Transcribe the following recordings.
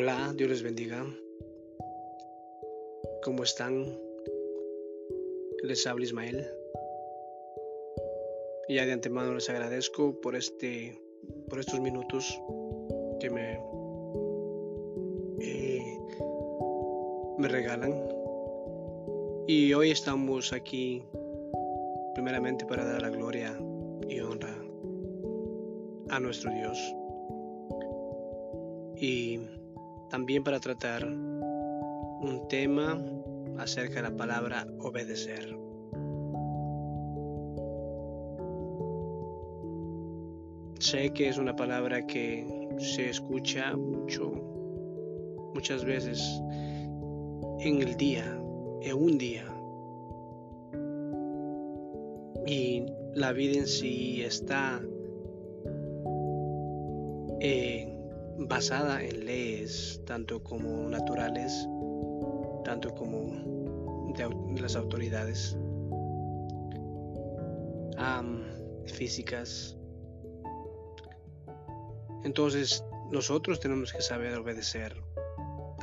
Hola, Dios les bendiga. ¿Cómo están? Les habla Ismael. Y ya de antemano les agradezco por este por estos minutos que me eh, me regalan. Y hoy estamos aquí primeramente para dar la gloria y honra a nuestro Dios. Y también para tratar un tema acerca de la palabra obedecer. Sé que es una palabra que se escucha mucho, muchas veces en el día, en un día. Y la vida en sí está eh, basada en leyes, tanto como naturales, tanto como de, las autoridades físicas. Entonces, nosotros tenemos que saber obedecer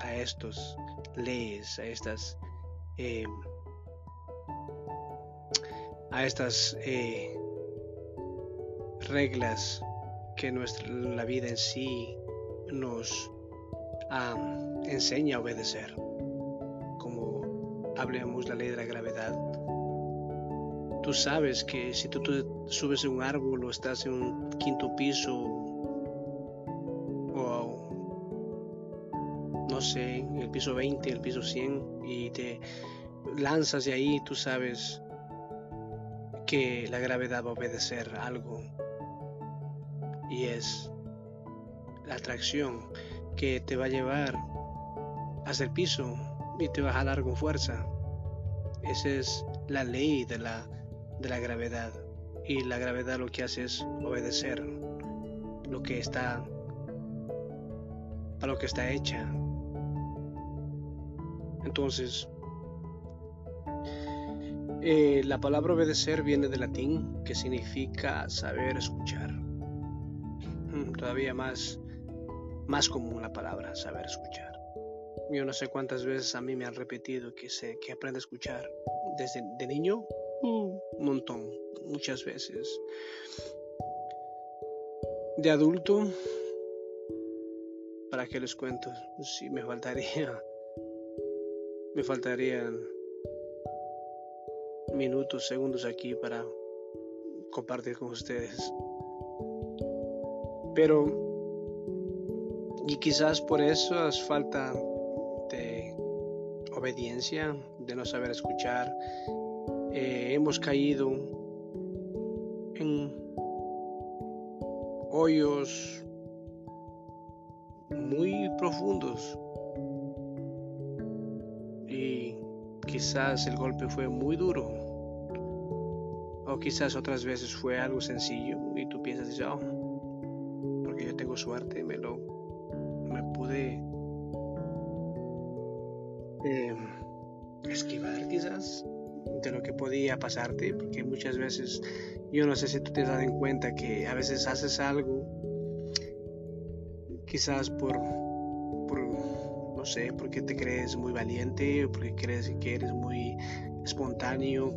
a estas leyes, a estas em, a estas eh, reglas que nuestra la vida en sí nos enseña a obedecer. Como hablemos la ley de la gravedad. Tú sabes que si tú, subes en un árbol o estás en un quinto piso o no sé, en el piso 20, el piso 100 y te lanzas de ahí, tú sabes que la gravedad va a obedecer algo y es la atracción que te va a llevar hasta el piso y te va a jalar con fuerza. Esa es la ley de la, de la gravedad. Y la gravedad lo que hace es obedecer lo que está para lo que está hecha. Entonces, eh, la palabra obedecer viene del latín que significa saber escuchar. Mm, todavía más más común la palabra saber escuchar. Yo no sé cuántas veces a mí me han repetido que, sé, que aprende a escuchar. Desde de niño, un montón, muchas veces. De adulto, ¿para qué les cuento? Sí, me faltaría, me faltarían minutos, segundos aquí para compartir con ustedes. Pero y quizás por eso es falta de obediencia, de no saber escuchar. Eh, hemos caído en hoyos muy profundos y quizás el golpe fue muy duro o quizás otras veces fue algo sencillo y tú piensas, oh, porque yo tengo suerte, me lo pude eh, esquivar quizás de lo que podía pasarte, porque muchas veces yo no sé si tú te das en cuenta que a veces haces algo quizás por, por no sé, porque te crees muy valiente o porque crees que eres muy espontáneo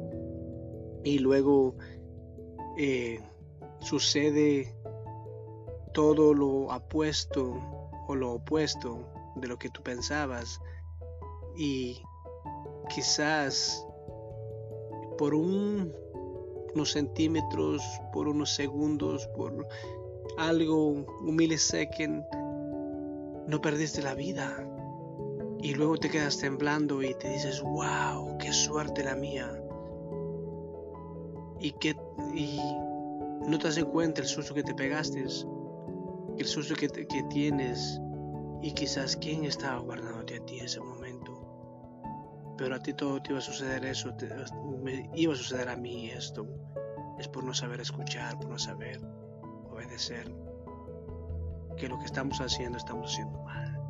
y luego eh, sucede todo lo apuesto o lo opuesto de lo que tú pensabas y quizás por unos centímetros, por unos segundos, por algo, un millisecond, no perdiste la vida. Y luego te quedas temblando y te dices, wow, qué suerte la mía. Y que y no te das cuenta el susto que te pegaste el susto que, tienes y quizás quién estaba guardándote a ti en ese momento. Pero a ti todo te iba a suceder eso, me iba a suceder a mí esto. Es por no saber escuchar, por no saber obedecer. Que lo que estamos haciendo estamos haciendo mal.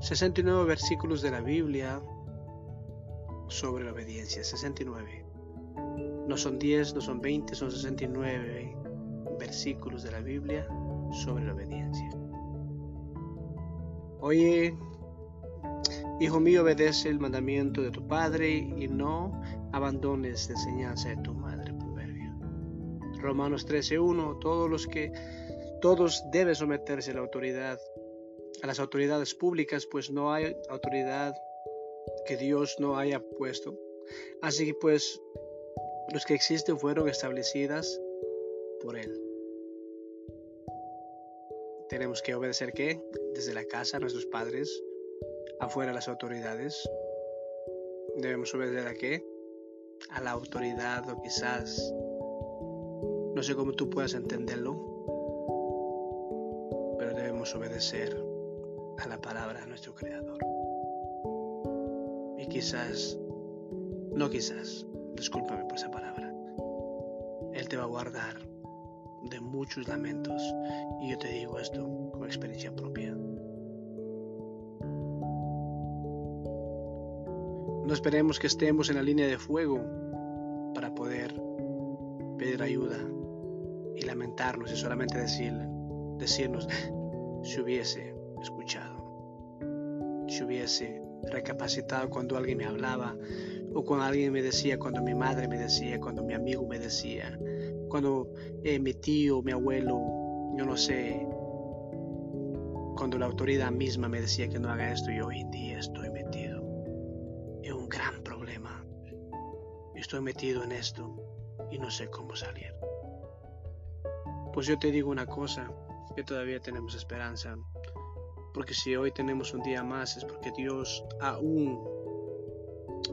69 versículos de la Biblia sobre la obediencia. 69. No son 10, no son 20, son 69 versículos de la Biblia sobre la obediencia. Oye, hijo mío, obedece el mandamiento de tu padre y no abandones la enseñanza de tu madre. Proverbio. Romanos 13:1. Todos los que todos deben someterse a la autoridad, a las autoridades públicas, pues no hay autoridad que Dios no haya puesto. Así que pues los que existen fueron establecidas por Él. Tenemos que obedecer qué? Desde la casa nuestros padres, afuera las autoridades. Debemos obedecer a qué? A la autoridad o quizás, no sé cómo tú puedas entenderlo, pero debemos obedecer a la palabra de nuestro Creador. Y quizás, no quizás, discúlpame por esa palabra, Él te va a guardar de muchos lamentos. Y yo te digo esto con experiencia propia. No esperemos que estemos en la línea de fuego para poder pedir ayuda y lamentarnos y solamente decir, decirnos si hubiese escuchado, si hubiese recapacitado cuando alguien me hablaba o cuando alguien me decía, cuando mi madre me decía, cuando mi amigo me decía, cuando eh, mi tío, mi abuelo, yo no sé, cuando la autoridad misma me decía que no haga esto, yo hoy en día estoy metido en un gran problema. Estoy metido en esto y no sé cómo salir. Pues yo te digo una cosa, que todavía tenemos esperanza. Porque si hoy tenemos un día más es porque Dios aún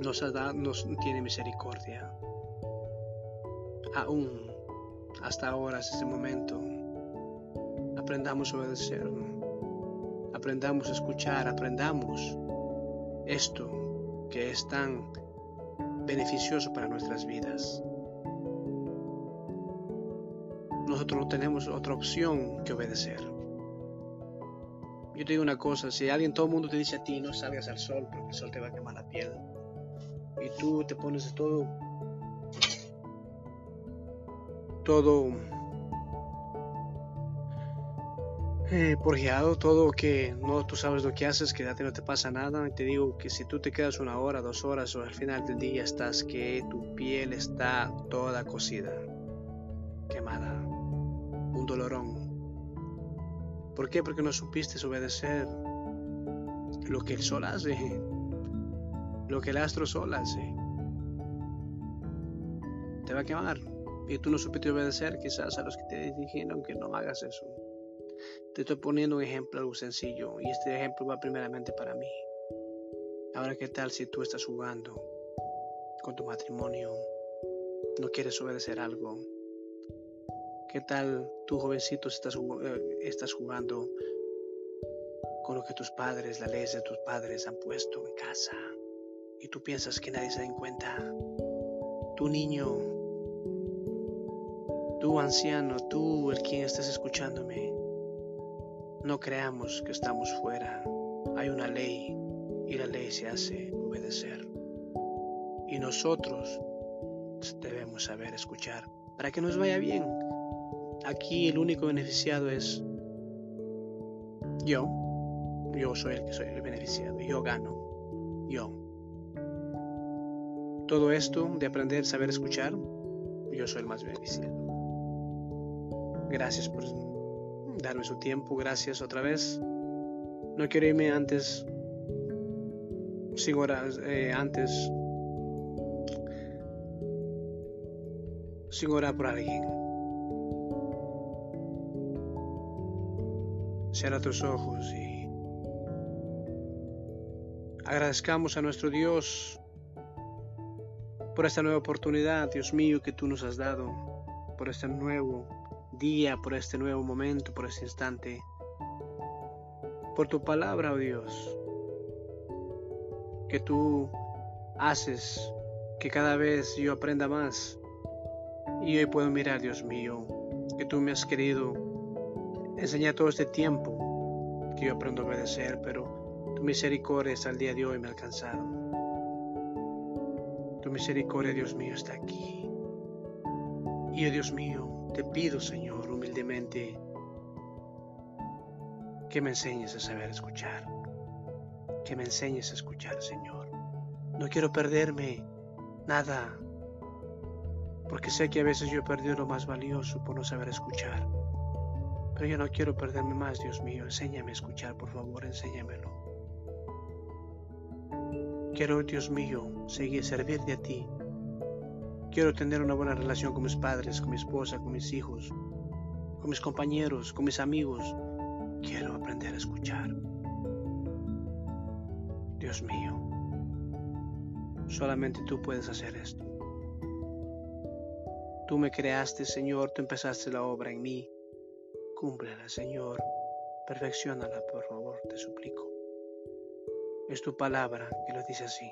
nos, ha dado, nos tiene misericordia. Aún hasta ahora, hasta este momento, aprendamos a obedecer, aprendamos a escuchar, aprendamos esto que es tan beneficioso para nuestras vidas. Nosotros no tenemos otra opción que obedecer. Yo te digo una cosa, si alguien, todo el mundo te dice a ti, no salgas al sol porque el sol te va a quemar la piel, y tú te pones todo todo eh, porgeado, todo que no tú sabes lo que haces, que ya te no te pasa nada. Y te digo que si tú te quedas una hora, dos horas o al final del día estás que tu piel está toda cocida, quemada, un dolorón. ¿Por qué? Porque no supiste obedecer lo que el sol hace, lo que el astro sol hace. Te va a quemar y tú no supiste obedecer quizás a los que te dijeron que no hagas eso. Te estoy poniendo un ejemplo algo sencillo y este ejemplo va primeramente para mí. Ahora, ¿qué tal si tú estás jugando con tu matrimonio? No quieres obedecer algo. ¿Qué tal tú, jovencito, estás, eh, estás jugando con lo que tus padres, las leyes de tus padres han puesto en casa? Y tú piensas que nadie se da cuenta. Tu niño Tú anciano, tú el quien estás escuchándome, no creamos que estamos fuera. Hay una ley y la ley se hace obedecer. Y nosotros debemos saber escuchar para que nos vaya bien. Aquí el único beneficiado es yo. Yo soy el que soy el beneficiado. Yo gano. Yo. Todo esto de aprender saber escuchar, yo soy el más beneficiado. Gracias por darme su tiempo. Gracias otra vez. No quiero irme antes, sin horas, eh, antes, sin orar por alguien. Cierra tus ojos y agradezcamos a nuestro Dios por esta nueva oportunidad, Dios mío, que tú nos has dado, por este nuevo día, por este nuevo momento, por este instante, por tu palabra, oh Dios, que tú haces que cada vez yo aprenda más. Y hoy puedo mirar, Dios mío, que tú me has querido enseñar todo este tiempo que yo aprendo a obedecer, pero tu misericordia hasta el día de hoy me ha alcanzado. Tu misericordia, Dios mío, está aquí. Y oh Dios mío, te pido, Señor, humildemente, que me enseñes a saber escuchar. que me enseñes a escuchar, Señor. No quiero perderme nada, porque sé que a veces yo he perdido lo más valioso por no saber escuchar. Pero yo no quiero perderme más, Dios mío. Enséñame a escuchar, por favor, enséñamelo. Quiero, Dios mío, seguir servirte a ti. Quiero tener una buena relación con mis padres, con mi esposa, con mis hijos, con mis compañeros, con mis amigos. Quiero aprender a escuchar. Dios mío, solamente tú puedes hacer esto. Tú me creaste, Señor, tú empezaste la obra en mí. Cúmplela, Señor. Perfeccionala, por favor, te suplico. Es tu palabra que lo dice así.